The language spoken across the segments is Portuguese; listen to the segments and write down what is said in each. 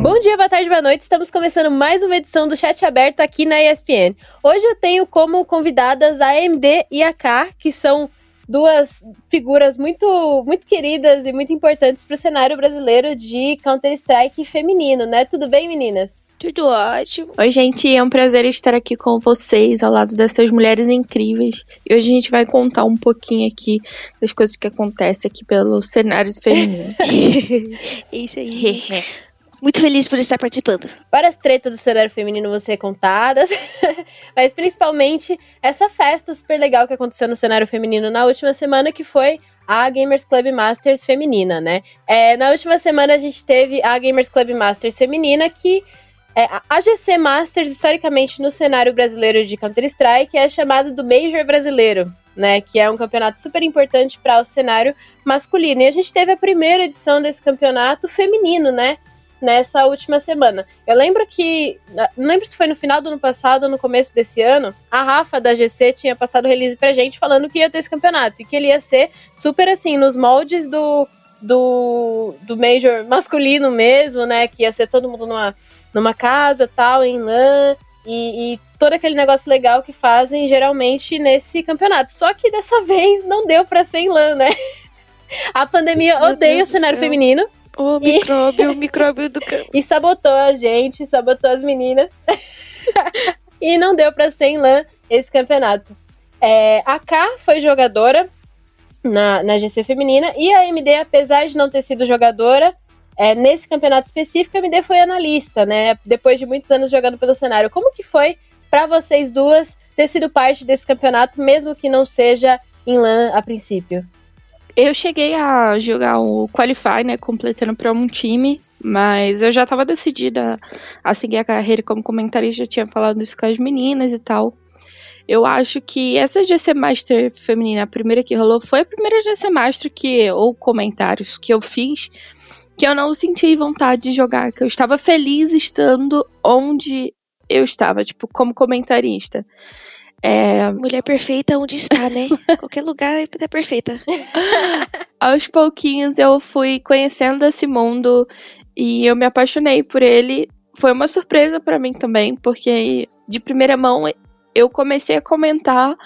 Bom dia, boa tarde, boa noite. Estamos começando mais uma edição do Chat Aberto aqui na ESPN. Hoje eu tenho como convidadas a AMD e a K, que são duas figuras muito, muito queridas e muito importantes para o cenário brasileiro de Counter-Strike feminino, né? Tudo bem, meninas? Tudo ótimo. Oi, gente, é um prazer estar aqui com vocês, ao lado dessas mulheres incríveis. E hoje a gente vai contar um pouquinho aqui das coisas que acontecem aqui pelo cenário feminino. Isso aí. Muito feliz por estar participando. Várias tretas do cenário feminino vão ser contadas, mas principalmente essa festa super legal que aconteceu no cenário feminino na última semana, que foi a Gamers Club Masters feminina, né? É, na última semana a gente teve a Gamers Club Masters feminina, que é, a GC Masters, historicamente, no cenário brasileiro de Counter-Strike, é chamada do Major Brasileiro, né? Que é um campeonato super importante para o cenário masculino. E a gente teve a primeira edição desse campeonato feminino, né? Nessa última semana. Eu lembro que, não lembro se foi no final do ano passado ou no começo desse ano, a Rafa da GC tinha passado release pra gente falando que ia ter esse campeonato e que ele ia ser super assim, nos moldes do, do, do Major masculino mesmo, né? Que ia ser todo mundo numa, numa casa tal, em lã. E, e, todo aquele negócio legal que fazem geralmente nesse campeonato. Só que dessa vez não deu pra ser em lã, né? A pandemia Meu odeia Deus o cenário feminino. O micróbio, o micróbio do campo. E sabotou a gente, sabotou as meninas. e não deu pra ser em lã esse campeonato. É, a K foi jogadora na, na GC feminina e a MD, apesar de não ter sido jogadora, é, nesse campeonato específico, a MD foi analista, né? Depois de muitos anos jogando pelo cenário. Como que foi para vocês duas ter sido parte desse campeonato, mesmo que não seja em LAN a princípio? Eu cheguei a jogar o Qualify, né, completando para um time, mas eu já estava decidida a seguir a carreira como comentarista, tinha falado isso com as meninas e tal. Eu acho que essa GC Master feminina, a primeira que rolou, foi a primeira GC Master que, ou comentários que eu fiz, que eu não senti vontade de jogar, que eu estava feliz estando onde eu estava, tipo, como comentarista. É... Mulher perfeita onde está, né? Qualquer lugar é perfeita. Aos pouquinhos eu fui conhecendo esse mundo e eu me apaixonei por ele. Foi uma surpresa para mim também, porque de primeira mão eu comecei a comentar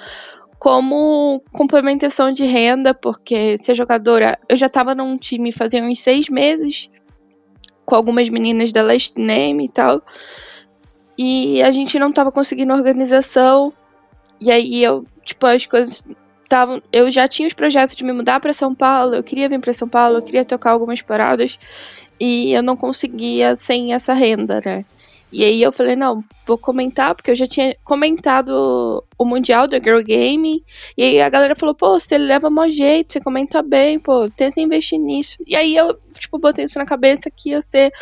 como complementação de renda, porque ser jogadora, eu já estava num time fazia uns seis meses com algumas meninas da Last Name e tal. E a gente não estava conseguindo organização e aí eu, tipo, as coisas estavam. Eu já tinha os projetos de me mudar para São Paulo, eu queria vir para São Paulo, eu queria tocar algumas paradas e eu não conseguia sem essa renda, né? E aí eu falei, não, vou comentar, porque eu já tinha comentado o Mundial do Girl Game. E aí a galera falou, pô, você leva mó jeito, você comenta bem, pô, tenta investir nisso. E aí eu, tipo, botei isso na cabeça que ia ser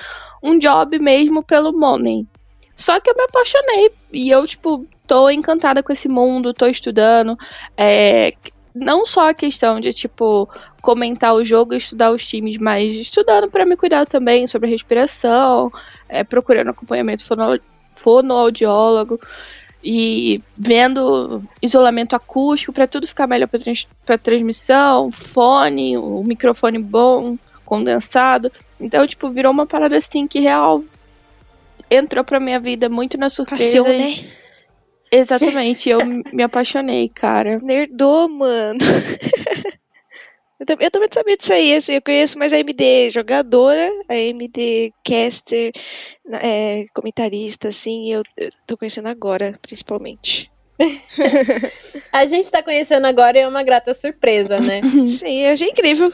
um job mesmo pelo money. Só que eu me apaixonei. E eu, tipo, tô encantada com esse mundo, tô estudando. É, não só a questão de, tipo, comentar o jogo e estudar os times, mas estudando para me cuidar também sobre respiração, é, procurando acompanhamento fono, fonoaudiólogo e vendo isolamento acústico para tudo ficar melhor para trans, transmissão, fone, o microfone bom, condensado. Então, tipo, virou uma parada assim que real entrou pra minha vida muito na surpresa. Passou, né? Exatamente, eu me apaixonei, cara. Nerdou, mano. eu, também, eu também não sabia disso aí, assim, eu conheço mais a MD jogadora, a MD caster, é, comentarista, assim, eu, eu tô conhecendo agora, principalmente. a gente tá conhecendo agora e é uma grata surpresa, né? Sim, eu achei incrível.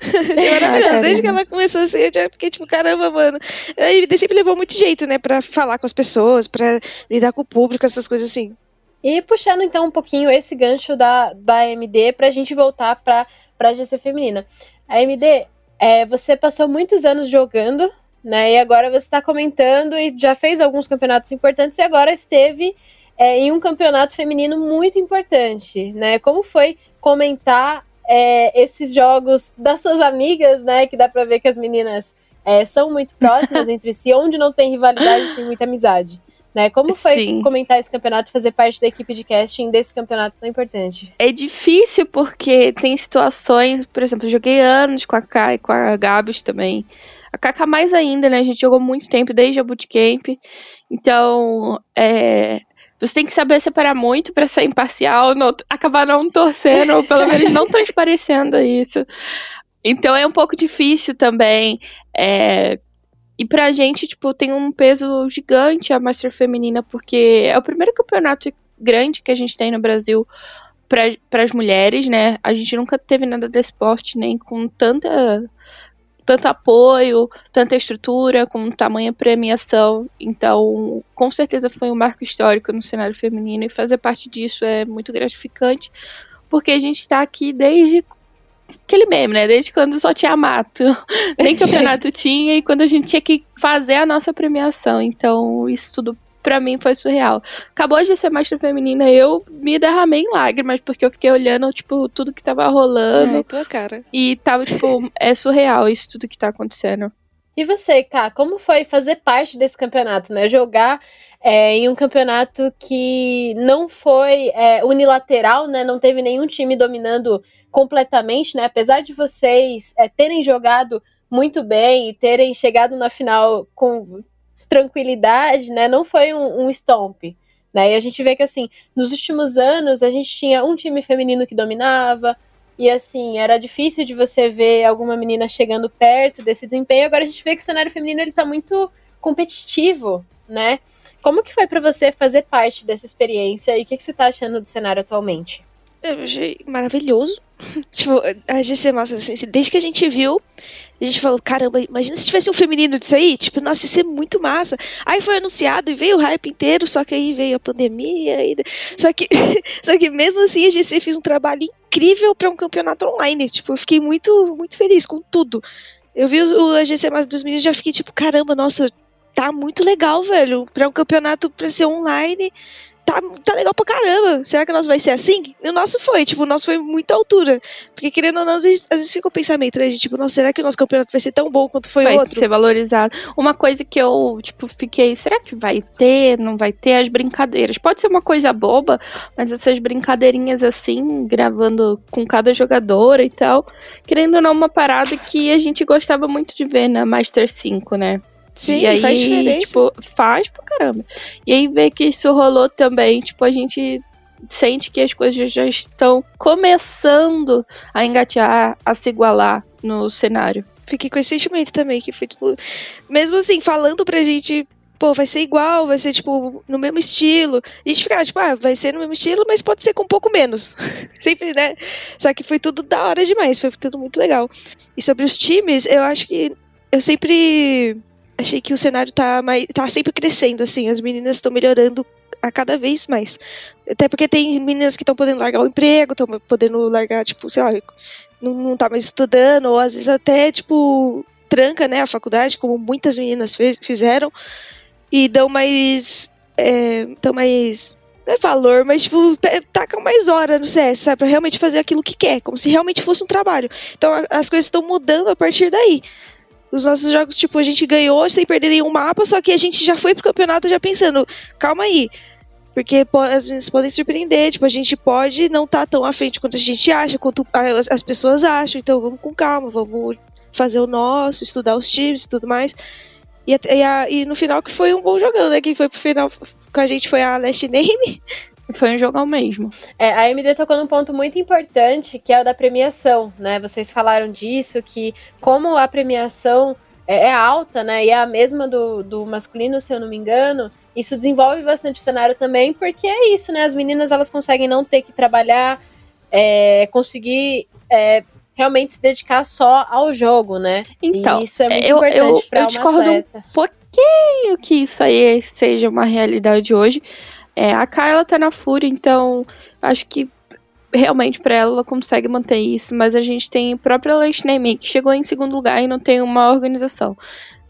Achei maravilhoso. Desde que ela começou assim, eu já fiquei tipo, caramba, mano. A sempre levou muito jeito, né? Pra falar com as pessoas, pra lidar com o público, essas coisas assim. E puxando então um pouquinho esse gancho da, da AMD pra gente voltar pra, pra GC feminina. A AMD, é, você passou muitos anos jogando, né? E agora você tá comentando e já fez alguns campeonatos importantes e agora esteve é, em um campeonato feminino muito importante, né? Como foi comentar é, esses jogos das suas amigas, né? Que dá pra ver que as meninas é, são muito próximas entre si, onde não tem rivalidade, tem muita amizade. Né? Como foi Sim. comentar esse campeonato, fazer parte da equipe de casting desse campeonato tão importante? É difícil porque tem situações, por exemplo, eu joguei anos com a Kai e com a Gabs também. A Kaka mais ainda, né? A gente jogou muito tempo desde a bootcamp. Então, é, você tem que saber separar muito para ser imparcial, não, acabar não torcendo, ou pelo menos não transparecendo isso. Então é um pouco difícil também. É, e pra gente, tipo, tem um peso gigante a Master Feminina, porque é o primeiro campeonato grande que a gente tem no Brasil para as mulheres, né? A gente nunca teve nada de esporte nem com tanta tanto apoio, tanta estrutura, com tamanha premiação. Então, com certeza foi um marco histórico no cenário feminino e fazer parte disso é muito gratificante, porque a gente está aqui desde aquele meme, né? Desde quando só tinha mato. Nem campeonato tinha e quando a gente tinha que fazer a nossa premiação. Então, isso tudo pra mim foi surreal. Acabou de ser Master Feminina, eu me derramei em lágrimas, porque eu fiquei olhando, tipo, tudo que tava rolando. Ai, tua cara. E tava, tipo, é surreal isso tudo que tá acontecendo. E você, Ká, como foi fazer parte desse campeonato, né? Jogar é, em um campeonato que não foi é, unilateral, né? Não teve nenhum time dominando completamente, né? Apesar de vocês é, terem jogado muito bem e terem chegado na final com tranquilidade, né? Não foi um, um stomp. Né? E a gente vê que assim, nos últimos anos a gente tinha um time feminino que dominava, e assim, era difícil de você ver alguma menina chegando perto desse desempenho. Agora a gente vê que o cenário feminino ele tá muito competitivo, né? Como que foi para você fazer parte dessa experiência e o que, que você tá achando do cenário atualmente? Eu achei maravilhoso. tipo, a GC Massa, assim, desde que a gente viu, a gente falou, caramba, imagina se tivesse um feminino disso aí, tipo, nossa, ia ser muito massa. Aí foi anunciado e veio o hype inteiro, só que aí veio a pandemia. E... Só, que, só que mesmo assim a GC fez um trabalho incrível para um campeonato online. Tipo, eu fiquei muito, muito feliz com tudo. Eu vi o AGC Massa dos meninos e já fiquei tipo, caramba, nossa, tá muito legal, velho. Pra um campeonato pra ser online tá, tá legal pra caramba. Será que o nosso vai ser assim? E o nosso foi, tipo, o nosso foi muito altura. Porque querendo ou não, às vezes, às vezes fica o pensamento, né? De, tipo, nossa, será que o nosso campeonato vai ser tão bom quanto foi vai outro? ser valorizado. Uma coisa que eu, tipo, fiquei, será que vai ter? Não vai ter as brincadeiras. Pode ser uma coisa boba, mas essas brincadeirinhas assim, gravando com cada jogadora e tal, querendo ou não, uma parada que a gente gostava muito de ver na Master 5, né? Sim, e aí, faz diferença. tipo, faz pra caramba. E aí ver que isso rolou também, tipo, a gente sente que as coisas já estão começando a engatear, a se igualar no cenário. Fiquei com esse sentimento também, que foi, tipo, mesmo assim, falando pra gente, pô, vai ser igual, vai ser, tipo, no mesmo estilo. A gente ficava, tipo, ah, vai ser no mesmo estilo, mas pode ser com um pouco menos. Sempre, né? Só que foi tudo da hora demais, foi tudo muito legal. E sobre os times, eu acho que eu sempre achei que o cenário tá, mais, tá sempre crescendo, assim, as meninas estão melhorando a cada vez mais. Até porque tem meninas que estão podendo largar o emprego, estão podendo largar, tipo, sei lá, não, não tá mais estudando, ou às vezes até, tipo, tranca, né, a faculdade, como muitas meninas fez, fizeram, e dão mais. É, dão mais. Não é valor, mas, tipo, tacam mais hora no CS, sabe? Pra realmente fazer aquilo que quer, como se realmente fosse um trabalho. Então a, as coisas estão mudando a partir daí. Os nossos jogos, tipo, a gente ganhou sem perder nenhum mapa, só que a gente já foi pro campeonato já pensando, calma aí. Porque às vezes podem surpreender, tipo, a gente pode não estar tá tão à frente quanto a gente acha, quanto as, as pessoas acham, então vamos com calma, vamos fazer o nosso, estudar os times e tudo mais. E, e, a, e, no final que foi um bom jogão, né? Quem foi pro final com a gente foi a Last Name. Foi um jogão mesmo. É, a AMD tocou num ponto muito importante, que é o da premiação, né? Vocês falaram disso, que como a premiação é, é alta, né? E é a mesma do, do masculino, se eu não me engano, isso desenvolve bastante o cenário também, porque é isso, né? As meninas elas conseguem não ter que trabalhar, é, conseguir é, realmente se dedicar só ao jogo, né? Então, e isso é muito eu, importante eu, eu discordo atleta. um pouquinho que isso aí seja uma realidade hoje. É, a Kyla tá na fúria, então acho que realmente para ela ela consegue manter isso, mas a gente tem a própria Leishnemi, que chegou em segundo lugar e não tem uma organização.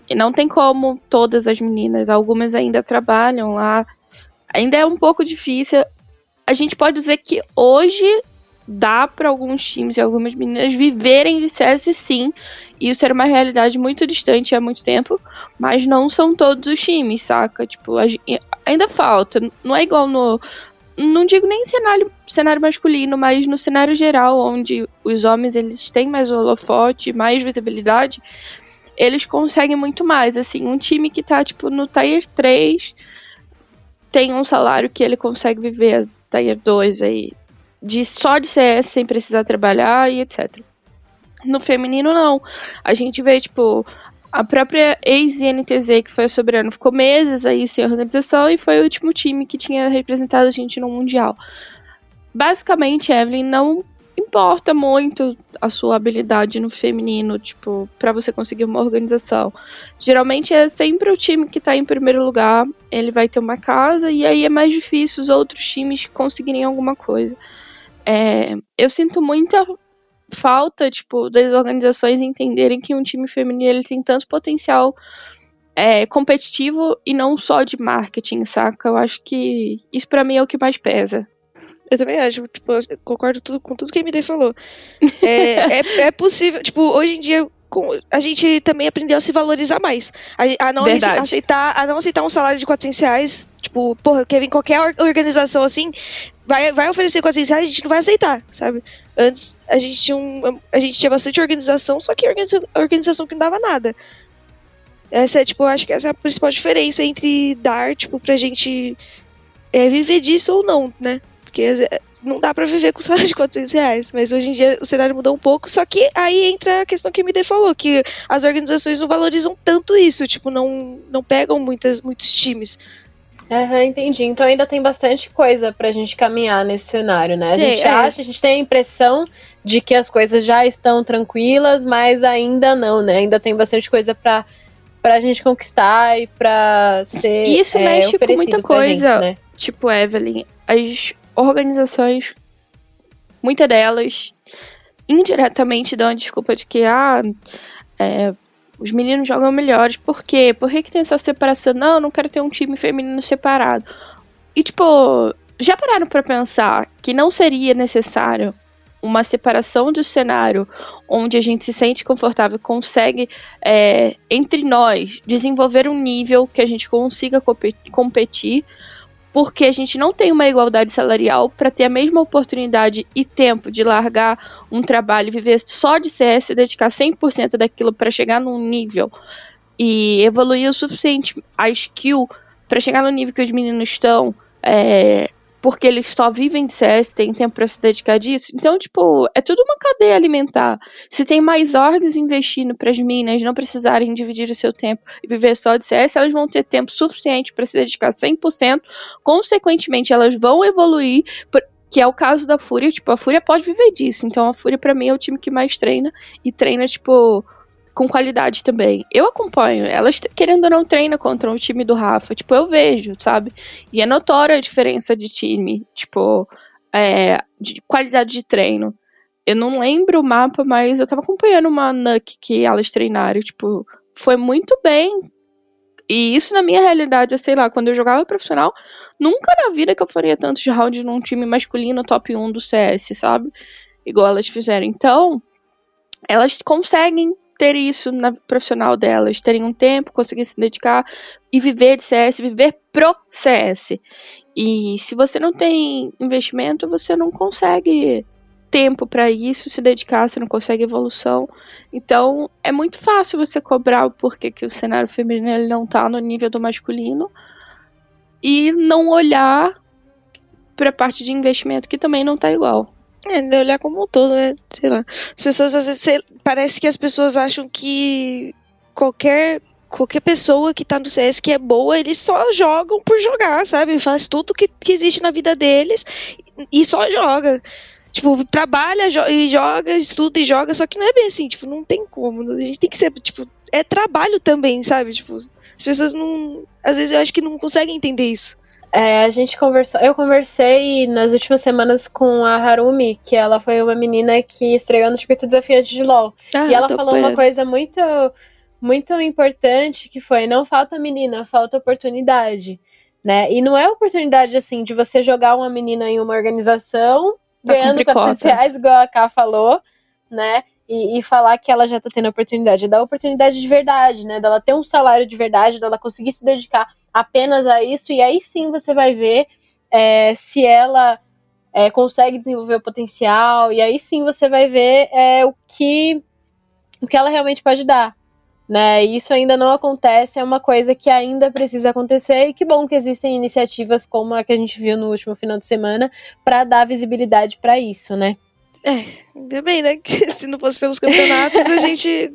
E não tem como todas as meninas, algumas ainda trabalham lá. Ainda é um pouco difícil. A gente pode dizer que hoje dá para alguns times e algumas meninas viverem de CS sim. Isso era uma realidade muito distante há muito tempo, mas não são todos os times, saca? Tipo, ainda falta. Não é igual no. Não digo nem cenário, cenário masculino, mas no cenário geral, onde os homens eles têm mais holofote, mais visibilidade, eles conseguem muito mais. Assim, um time que tá, tipo, no Tier 3 tem um salário que ele consegue viver Tier 2 aí de só de CS sem precisar trabalhar e etc. No feminino, não. A gente vê, tipo, a própria ex-NTZ, que foi a Soberano, ficou meses aí sem organização e foi o último time que tinha representado a gente no Mundial. Basicamente, Evelyn, não importa muito a sua habilidade no feminino, tipo, para você conseguir uma organização. Geralmente é sempre o time que tá em primeiro lugar, ele vai ter uma casa e aí é mais difícil os outros times conseguirem alguma coisa. É, eu sinto muita falta, tipo, das organizações entenderem que um time feminino ele tem tanto potencial é, competitivo e não só de marketing, saca? Eu acho que isso para mim é o que mais pesa. Eu também acho, tipo, eu concordo tudo, com tudo que a MD falou. É, é, é, possível, tipo, hoje em dia a gente também aprendeu a se valorizar mais. A, a não aceitar, a não aceitar um salário de 400 reais. Tipo, porra, quer vir qualquer organização assim, vai, vai oferecer 400 reais, a gente não vai aceitar, sabe? Antes a gente tinha, um, a gente tinha bastante organização, só que organização, organização que não dava nada. Essa é, tipo, eu acho que essa é a principal diferença entre dar, tipo, pra gente é, viver disso ou não, né? Porque não dá para viver com salário de 400 reais. Mas hoje em dia o cenário mudou um pouco. Só que aí entra a questão que a MD falou, que as organizações não valorizam tanto isso. Tipo, não, não pegam muitas, muitos times. Uhum, entendi. Então ainda tem bastante coisa pra gente caminhar nesse cenário, né? A gente é. acha, a gente tem a impressão de que as coisas já estão tranquilas, mas ainda não, né? Ainda tem bastante coisa pra, pra gente conquistar e pra ser. Isso é, mexe com muita coisa. Gente, né? Tipo, Evelyn, as organizações, muitas delas, indiretamente dão a desculpa de que ah, é, os meninos jogam melhores. Por quê? Por que, que tem essa separação? Não, eu não quero ter um time feminino separado. E, tipo, já pararam para pensar que não seria necessário uma separação do cenário onde a gente se sente confortável, consegue, é, entre nós, desenvolver um nível que a gente consiga competir porque a gente não tem uma igualdade salarial para ter a mesma oportunidade e tempo de largar um trabalho, viver só de CS, dedicar 100% daquilo para chegar num nível e evoluir o suficiente a skill para chegar no nível que os meninos estão, é, porque eles só vivem de CS, tem tempo para se dedicar disso. Então, tipo, é tudo uma cadeia alimentar. Se tem mais órgãos investindo para as minas não precisarem dividir o seu tempo e viver só de CS, elas vão ter tempo suficiente para se dedicar 100%. Consequentemente, elas vão evoluir, que é o caso da Fúria. Tipo, a Fúria pode viver disso. Então, a Fúria, para mim, é o time que mais treina e treina, tipo com qualidade também. Eu acompanho. Elas, querendo ou não, treinam contra o time do Rafa. Tipo, eu vejo, sabe? E é notória a diferença de time. Tipo, é, de qualidade de treino. Eu não lembro o mapa, mas eu tava acompanhando uma NUC que elas treinaram. Tipo, foi muito bem. E isso na minha realidade, é, sei lá, quando eu jogava profissional, nunca na vida que eu faria tantos rounds num time masculino top 1 do CS, sabe? Igual elas fizeram. Então, elas conseguem ter isso na profissional delas, terem um tempo, conseguir se dedicar e viver de CS, viver pro CS. E se você não tem investimento, você não consegue tempo para isso, se dedicar, você não consegue evolução. Então, é muito fácil você cobrar o porquê que o cenário feminino ele não tá no nível do masculino e não olhar para a parte de investimento que também não tá igual. É, de olhar como um todo, né? Sei lá. As pessoas às vezes parece que as pessoas acham que qualquer qualquer pessoa que tá no CS que é boa, eles só jogam por jogar, sabe? Faz tudo que, que existe na vida deles e só joga. Tipo, trabalha jo e joga, estuda e joga, só que não é bem assim, tipo, não tem como. A gente tem que ser, tipo, é trabalho também, sabe? Tipo, as pessoas não. Às vezes eu acho que não conseguem entender isso. É, a gente conversou. Eu conversei nas últimas semanas com a Harumi, que ela foi uma menina que estreou no circuito desafiante de LOL. Ah, e ela falou uma coisa muito, muito importante que foi: não falta menina, falta oportunidade. Né? E não é oportunidade assim de você jogar uma menina em uma organização ganhando 400 cota. reais, igual a Ká falou, né? E, e, falar que ela já tá tendo oportunidade, dar oportunidade de verdade, né? Dela ter um salário de verdade, dela conseguir se dedicar apenas a isso, e aí sim você vai ver é, se ela é, consegue desenvolver o potencial, e aí sim você vai ver é, o que o que ela realmente pode dar. Né? Isso ainda não acontece, é uma coisa que ainda precisa acontecer, e que bom que existem iniciativas como a que a gente viu no último final de semana para dar visibilidade para isso, né? É, ainda bem, né? Que se não fosse pelos campeonatos, a gente.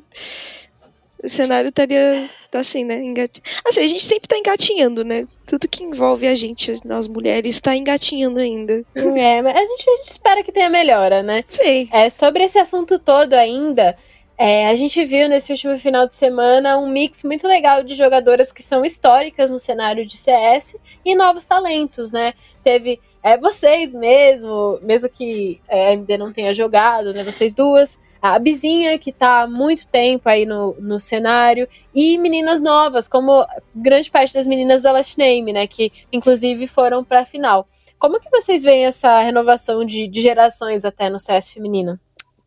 O cenário estaria assim, né? Engati... Assim, a gente sempre tá engatinhando, né? Tudo que envolve a gente, nós mulheres, tá engatinhando ainda. É, mas a gente, a gente espera que tenha melhora, né? Sim. É, sobre esse assunto todo ainda. É, a gente viu nesse último final de semana um mix muito legal de jogadoras que são históricas no cenário de CS e novos talentos, né? Teve é, vocês mesmo, mesmo que é, a MD não tenha jogado, né? Vocês duas. A Bizinha, que está há muito tempo aí no, no cenário, e meninas novas, como grande parte das meninas da Last Name, né? Que inclusive foram para a final. Como que vocês veem essa renovação de, de gerações até no CS feminino?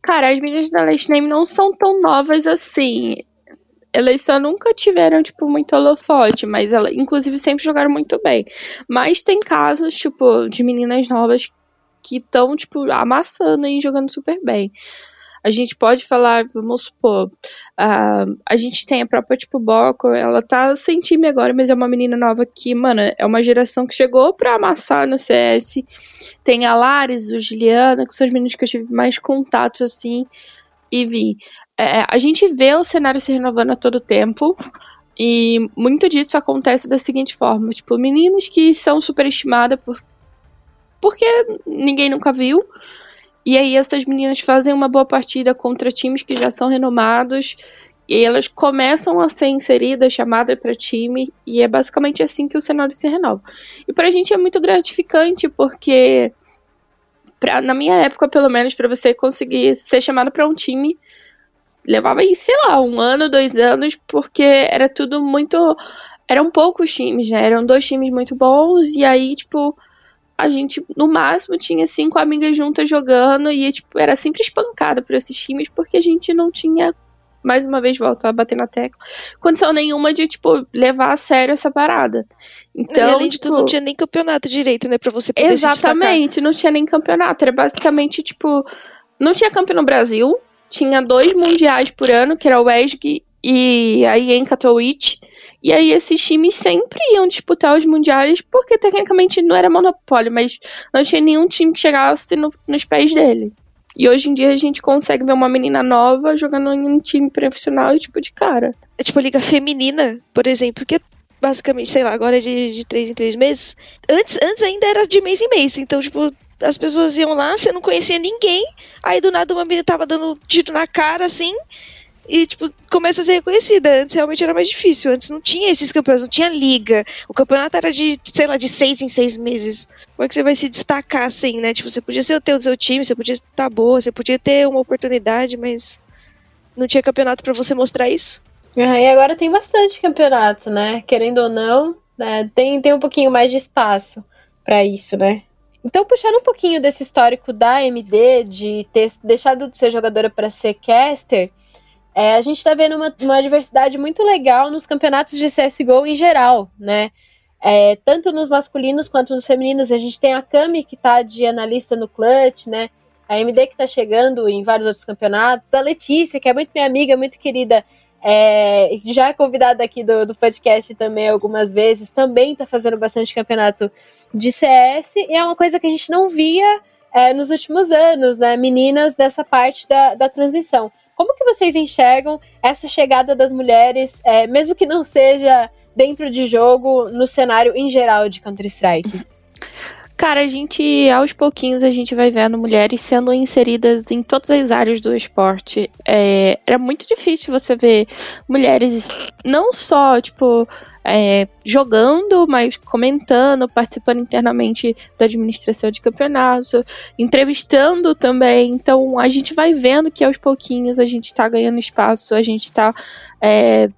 Cara, as meninas da Last Name não são tão novas assim. Elas só nunca tiveram, tipo, muito holofote, mas elas, inclusive, sempre jogaram muito bem. Mas tem casos, tipo, de meninas novas que estão, tipo, amassando e jogando super bem. A gente pode falar, vamos supor, uh, a gente tem a própria, tipo, Boco, ela tá sem time agora, mas é uma menina nova que, mano, é uma geração que chegou pra amassar no CS. Tem a Lares, o Juliana, que são os meninos que eu tive mais contatos, assim, e vi. É, a gente vê o cenário se renovando a todo tempo, e muito disso acontece da seguinte forma: tipo, meninas que são superestimadas por, porque ninguém nunca viu, e aí essas meninas fazem uma boa partida contra times que já são renomados e elas começam a ser inseridas, chamadas para time, e é basicamente assim que o cenário se renova. E para a gente é muito gratificante, porque pra, na minha época, pelo menos, para você conseguir ser chamado para um time, levava aí, sei lá, um ano, dois anos, porque era tudo muito. Eram poucos times, né? Eram dois times muito bons, e aí, tipo, a gente, no máximo, tinha cinco amigas juntas jogando e, tipo, era sempre espancada por esses times porque a gente não tinha, mais uma vez, volto a bater na tecla, condição nenhuma de, tipo, levar a sério essa parada. Então, e além de tipo, tudo, não tinha nem campeonato direito, né, pra você poder Exatamente, não tinha nem campeonato. Era basicamente, tipo, não tinha campeão no Brasil, tinha dois mundiais por ano, que era o ESG e aí em Katowice. E aí esses times sempre iam disputar os mundiais, porque tecnicamente não era monopólio, mas não tinha nenhum time que chegasse no, nos pés dele. E hoje em dia a gente consegue ver uma menina nova jogando em um time profissional e tipo de cara. É tipo a liga feminina, por exemplo, que é basicamente, sei lá, agora é de, de três em três meses. Antes, antes ainda era de mês em mês, então, tipo, as pessoas iam lá, você não conhecia ninguém, aí do nada uma menina tava dando tiro na cara, assim, e, tipo, começa a ser reconhecida. Antes realmente era mais difícil. Antes não tinha esses campeões, não tinha liga. O campeonato era de, sei lá, de seis em seis meses. Como é que você vai se destacar assim, né? Tipo, você podia ser o teu, seu time, você podia estar boa, você podia ter uma oportunidade, mas não tinha campeonato para você mostrar isso. Ah, e agora tem bastante campeonato, né? Querendo ou não, né? tem, tem um pouquinho mais de espaço para isso, né? Então, puxando um pouquinho desse histórico da MD, de ter deixado de ser jogadora para ser caster, é, a gente está vendo uma, uma diversidade muito legal nos campeonatos de CSGO em geral, né? É, tanto nos masculinos quanto nos femininos. A gente tem a Kami, que está de analista no Clutch, né? A MD, que está chegando em vários outros campeonatos. A Letícia, que é muito minha amiga, muito querida, é, já é convidada aqui do, do podcast também algumas vezes, também está fazendo bastante campeonato de CS. E é uma coisa que a gente não via é, nos últimos anos, né? Meninas dessa parte da, da transmissão. Como que vocês enxergam essa chegada das mulheres, é, mesmo que não seja dentro de jogo, no cenário em geral de Counter-Strike? Cara, a gente, aos pouquinhos, a gente vai vendo mulheres sendo inseridas em todas as áreas do esporte. É, era muito difícil você ver mulheres não só, tipo, é, jogando, mas comentando, participando internamente da administração de campeonato, entrevistando também. Então a gente vai vendo que aos pouquinhos a gente está ganhando espaço, a gente está é,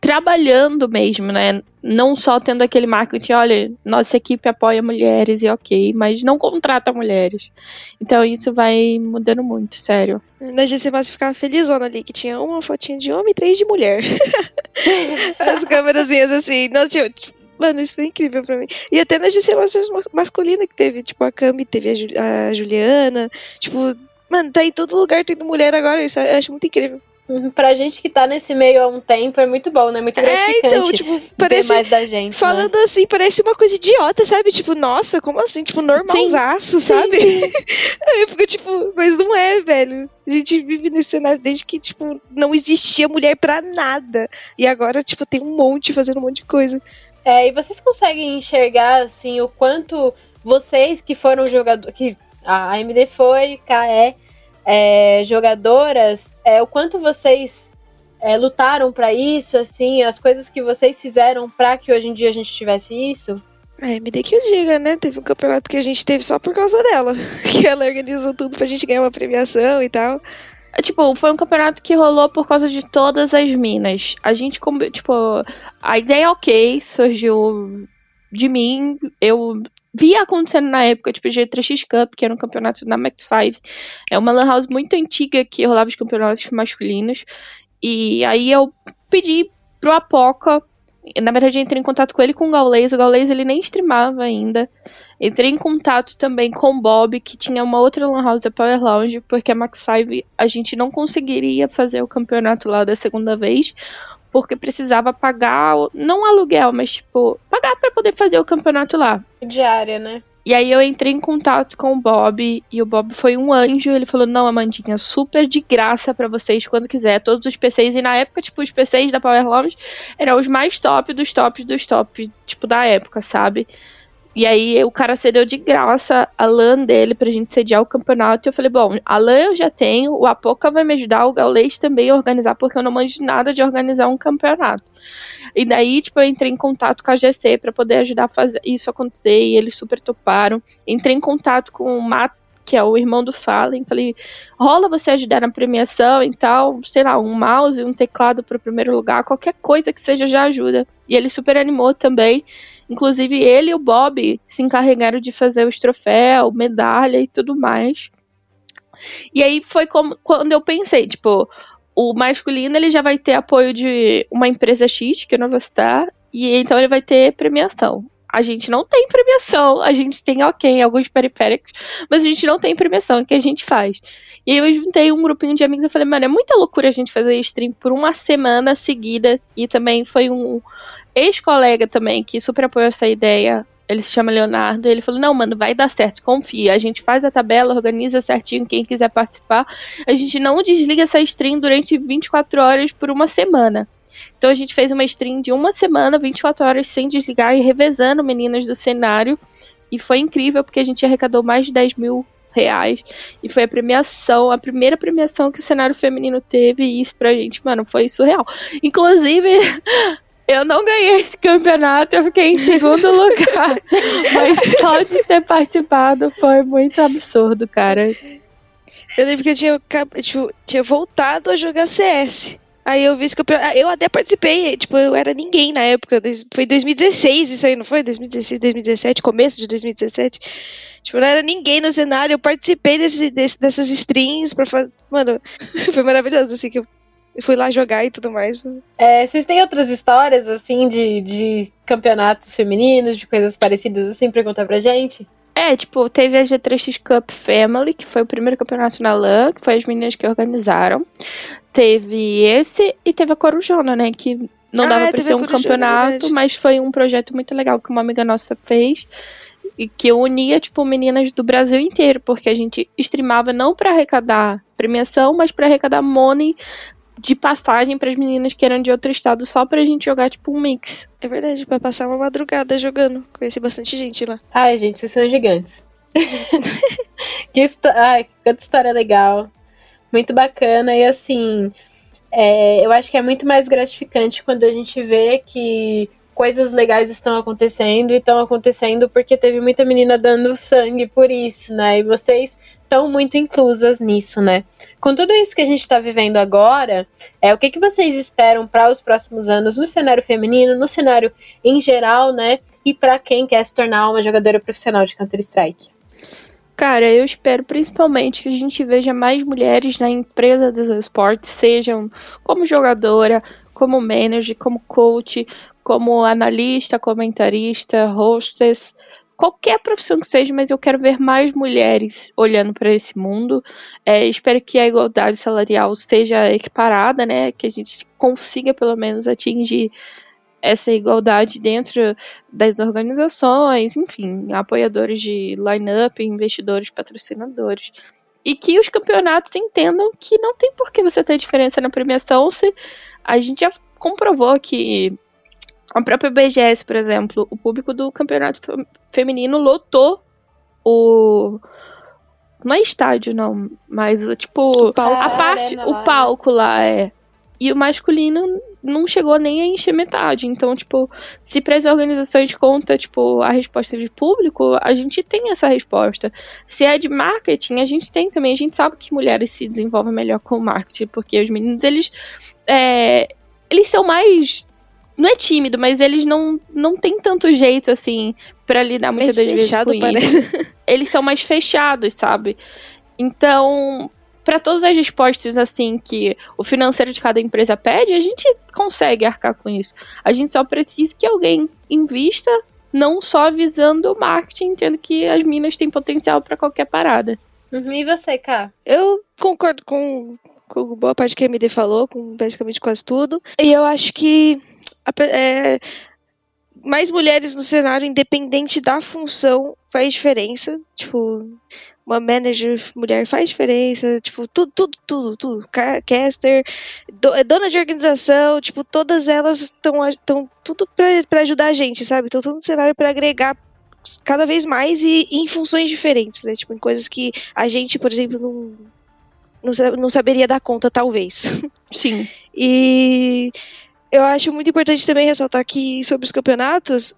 trabalhando mesmo, né? Não só tendo aquele marketing, olha, nossa equipe apoia mulheres e ok, mas não contrata mulheres. Então isso vai mudando muito, sério. Na GC Massa ficava felizona ali, que tinha uma fotinha de homem e três de mulher. As câmerazinhas assim, nós tinha, Mano, isso foi incrível pra mim. E até na GC Masters masculina que teve, tipo, a Cami, teve a, Ju a Juliana. Tipo, mano, tá em todo lugar tendo mulher agora. Isso eu acho muito incrível. Pra gente que tá nesse meio há um tempo, é muito bom, né? Muito gratificante. É, então, tipo, parece. mais da gente. Falando né? assim, parece uma coisa idiota, sabe? Tipo, nossa, como assim? Tipo, normalzaço, sim. sabe? Sim, sim. Eu fico, tipo, mas não é, velho. A gente vive nesse cenário desde que, tipo, não existia mulher pra nada. E agora, tipo, tem um monte fazendo um monte de coisa. É, e vocês conseguem enxergar, assim, o quanto vocês que foram jogadores. que a AMD foi, KE, é, jogadoras, é, o quanto vocês é, lutaram para isso, assim, as coisas que vocês fizeram para que hoje em dia a gente tivesse isso? É, me dê que eu diga, né? Teve um campeonato que a gente teve só por causa dela. Que ela organizou tudo pra gente ganhar uma premiação e tal. É, tipo, foi um campeonato que rolou por causa de todas as minas. A gente, tipo, a ideia ok, surgiu de mim. Eu via acontecendo na época, tipo, G3X Cup, que era um campeonato da Max 5. É uma lan house muito antiga que rolava os campeonatos masculinos. E aí eu pedi pro Apoca na verdade, entrei em contato com ele com o Gaules. O Gaules ele nem streamava ainda. Entrei em contato também com o Bob, que tinha uma outra Lan House, a Power Lounge, porque a Max 5 a gente não conseguiria fazer o campeonato lá da segunda vez, porque precisava pagar, não aluguel, mas tipo, pagar para poder fazer o campeonato lá. Diária, né? E aí eu entrei em contato com o Bob e o Bob foi um anjo. Ele falou: Não, Amandinha, super de graça para vocês quando quiser. Todos os PCs. E na época, tipo, os PCs da Power Lounge eram os mais top dos tops dos tops, tipo, da época, sabe? E aí o cara cedeu de graça a LAN dele pra gente sediar o campeonato. E eu falei, bom, a LAN eu já tenho, o Apoca vai me ajudar, o Gaulês também a organizar, porque eu não manjo nada de organizar um campeonato. E daí, tipo, eu entrei em contato com a GC para poder ajudar a fazer isso acontecer, e eles super toparam. Entrei em contato com o Mato que é o irmão do Fallen. Falei, rola você ajudar na premiação e tal, sei lá, um mouse, um teclado para o primeiro lugar, qualquer coisa que seja já ajuda. E ele super animou também. Inclusive, ele e o Bob se encarregaram de fazer os troféus, medalha e tudo mais. E aí foi como, quando eu pensei, tipo, o masculino ele já vai ter apoio de uma empresa X, que eu não vou citar, e então ele vai ter premiação. A gente não tem premiação, a gente tem, ok, alguns periféricos, mas a gente não tem premiação, o que a gente faz? E aí eu juntei um grupinho de amigos e falei, mano, é muita loucura a gente fazer stream por uma semana seguida. E também foi um ex-colega também que super apoiou essa ideia. Ele se chama Leonardo. ele falou: Não, mano, vai dar certo, confia. A gente faz a tabela, organiza certinho quem quiser participar. A gente não desliga essa stream durante 24 horas por uma semana. Então a gente fez uma stream de uma semana, 24 horas sem desligar e revezando meninas do cenário. E foi incrível porque a gente arrecadou mais de 10 mil reais. E foi a premiação, a primeira premiação que o cenário feminino teve. E isso pra gente, mano, foi surreal. Inclusive, eu não ganhei esse campeonato, eu fiquei em segundo lugar. Mas só de ter participado foi muito absurdo, cara. Eu lembro que eu tinha, tipo, tinha voltado a jogar CS. Aí eu vi esse campeonato. Eu até participei, tipo, eu era ninguém na época. Foi 2016 isso aí, não foi? 2016, 2017, começo de 2017. Tipo, não era ninguém no cenário. Eu participei desse, desse, dessas streams pra fazer. Mano, foi maravilhoso, assim, que eu fui lá jogar e tudo mais. É, vocês têm outras histórias, assim, de, de campeonatos femininos, de coisas parecidas, assim, pra contar pra gente? É, tipo, teve a G3X Cup Family, que foi o primeiro campeonato na LAN, que foi as meninas que organizaram. Teve esse e teve a Corujona, né? Que não ah, dava é, pra ser um campeonato, mas foi um projeto muito legal que uma amiga nossa fez. E que unia, tipo, meninas do Brasil inteiro, porque a gente streamava não para arrecadar premiação, mas para arrecadar money de passagem para as meninas que eram de outro estado só pra gente jogar tipo um mix. É verdade, para passar uma madrugada jogando. Conheci bastante gente lá. Ai, gente, vocês são gigantes. que Ai, quanta história legal. Muito bacana e assim, é, eu acho que é muito mais gratificante quando a gente vê que coisas legais estão acontecendo e estão acontecendo porque teve muita menina dando sangue por isso, né? E vocês estão muito inclusas nisso, né? Com tudo isso que a gente está vivendo agora, é o que, que vocês esperam para os próximos anos no cenário feminino, no cenário em geral, né? E para quem quer se tornar uma jogadora profissional de Counter Strike? Cara, eu espero principalmente que a gente veja mais mulheres na empresa dos esportes, sejam como jogadora, como manager, como coach, como analista, comentarista, hostess, qualquer profissão que seja, mas eu quero ver mais mulheres olhando para esse mundo. É, espero que a igualdade salarial seja equiparada, né? Que a gente consiga pelo menos atingir essa igualdade dentro das organizações, enfim, apoiadores de line-up, investidores, patrocinadores. E que os campeonatos entendam que não tem por que você ter diferença na premiação se a gente já comprovou que a própria BGS, por exemplo, o público do campeonato feminino lotou o. Não é estádio, não, mas tipo. a parte. o palco lá é. E o masculino não chegou nem a encher metade. Então, tipo, se para as organizações conta, tipo, a resposta de público, a gente tem essa resposta. Se é de marketing, a gente tem também. A gente sabe que mulheres se desenvolvem melhor com o marketing, porque os meninos, eles. É, eles são mais não é tímido, mas eles não, não têm tanto jeito, assim, para lidar muitas das vezes com parece. isso. Eles são mais fechados, sabe? Então, para todas as respostas, assim, que o financeiro de cada empresa pede, a gente consegue arcar com isso. A gente só precisa que alguém invista, não só visando o marketing, entendo que as minas têm potencial para qualquer parada. Uhum. E você, Ká? Eu concordo com, com boa parte que a MD falou, com basicamente quase tudo. E eu acho que é, mais mulheres no cenário, independente da função, faz diferença. Tipo, uma manager mulher faz diferença. Tipo, tudo, tudo, tudo, tudo. Caster, do, é dona de organização, tipo, todas elas estão tudo para ajudar a gente, sabe? Então, tudo no cenário para agregar cada vez mais e, e, em funções diferentes, né? Tipo, em coisas que a gente, por exemplo, não, não, não saberia dar conta, talvez. Sim. E eu acho muito importante também ressaltar que sobre os campeonatos,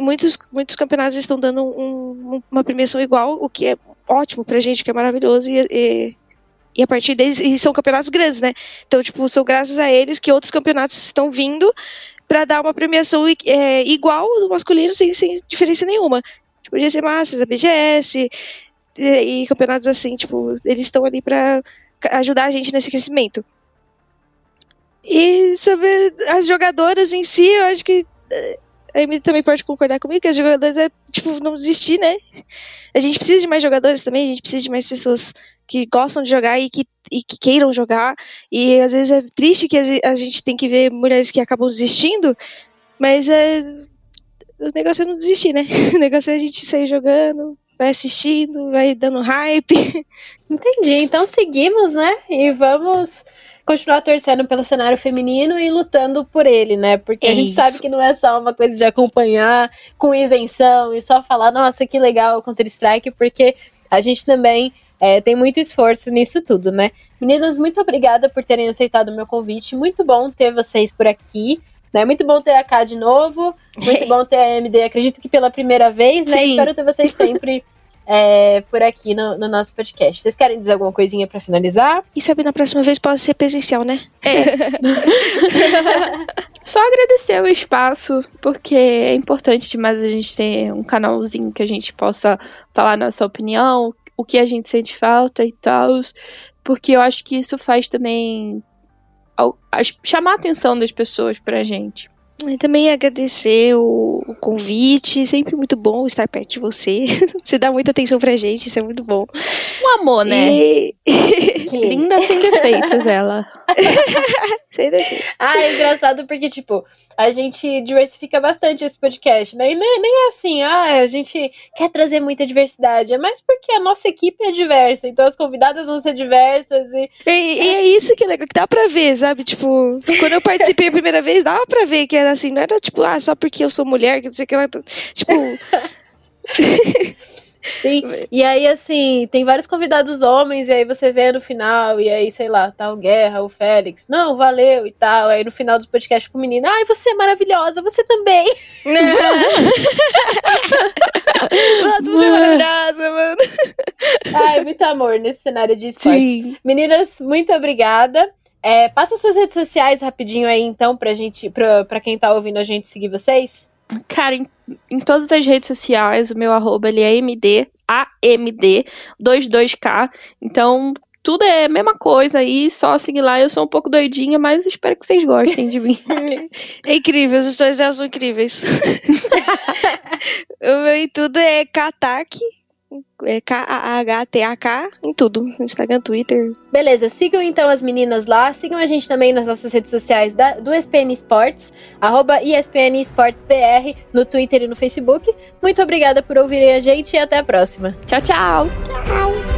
muitos, muitos campeonatos estão dando um, uma premiação igual, o que é ótimo pra gente, que é maravilhoso, e, e, e, a partir deles, e são campeonatos grandes, né? Então, tipo, são graças a eles que outros campeonatos estão vindo para dar uma premiação é, igual do masculino, sem, sem diferença nenhuma. Tipo, GC Masters, a BGS, e, e campeonatos assim, tipo, eles estão ali para ajudar a gente nesse crescimento. E sobre as jogadoras em si, eu acho que eh, a Emily também pode concordar comigo que as jogadoras é, tipo, não desistir, né? A gente precisa de mais jogadores também, a gente precisa de mais pessoas que gostam de jogar e que, e que queiram jogar. E às vezes é triste que a gente tem que ver mulheres que acabam desistindo, mas é, o negócio é não desistir, né? O negócio é a gente sair jogando, vai assistindo, vai dando hype. Entendi. Então seguimos, né? E vamos continuar torcendo pelo cenário feminino e lutando por ele, né? Porque é a gente isso. sabe que não é só uma coisa de acompanhar com isenção e só falar, nossa, que legal o Counter-Strike, porque a gente também é, tem muito esforço nisso tudo, né? Meninas, muito obrigada por terem aceitado o meu convite. Muito bom ter vocês por aqui. Né? Muito bom ter a K de novo. Muito bom ter a MD, acredito que pela primeira vez, né? Sim. Espero ter vocês sempre é, por aqui no, no, nosso podcast. Vocês querem dizer alguma coisinha para finalizar? E sabe, na próxima vez pode ser presencial, né? É. Só agradecer o espaço, porque é importante demais a gente ter um canalzinho que a gente possa falar nossa opinião, o que a gente sente falta e tal, porque eu acho que isso faz também chamar a atenção das pessoas pra gente. E também agradecer o, o, convite, sempre muito bom estar perto de você. Você dá muita atenção pra gente, isso é muito bom. Um amor, né? E... Linda sem defeitos, ela. sem defeitos. Ah, é engraçado porque, tipo, a gente diversifica bastante esse podcast, né? E nem, nem é assim, ah, a gente quer trazer muita diversidade, é mais porque a nossa equipe é diversa, então as convidadas vão ser diversas e. E, e é isso que é legal, que dá pra ver, sabe? Tipo, quando eu participei a primeira vez, dava pra ver que era assim, não era tipo, ah, só porque eu sou mulher, que não sei o que lá. Tipo. Sim, e aí, assim, tem vários convidados homens, e aí você vê no final, e aí, sei lá, tá o Guerra, o Félix, não, valeu e tal. Aí no final dos podcasts com o menino, ai, você é maravilhosa, você também. Nossa, você é maravilhosa, mano. Ai, muito amor nesse cenário de esportes. Sim. Meninas, muito obrigada. É, passa suas redes sociais rapidinho aí, então, pra gente, pra, pra quem tá ouvindo a gente seguir vocês. Cara, em todas as redes sociais, o meu arroba ele é MD, AMD, 22K. Então, tudo é a mesma coisa aí, só seguir lá. Eu sou um pouco doidinha, mas espero que vocês gostem de mim. é incrível, as histórias dela são incríveis. o meu em tudo é Katak, é K-A-H-T-A-K em tudo. Instagram, Twitter. Beleza, sigam então as meninas lá. Sigam a gente também nas nossas redes sociais da, do ESPN Esportes, arroba ESPN Esportes BR, no Twitter e no Facebook. Muito obrigada por ouvirem a gente e até a próxima. Tchau, tchau. Tchau.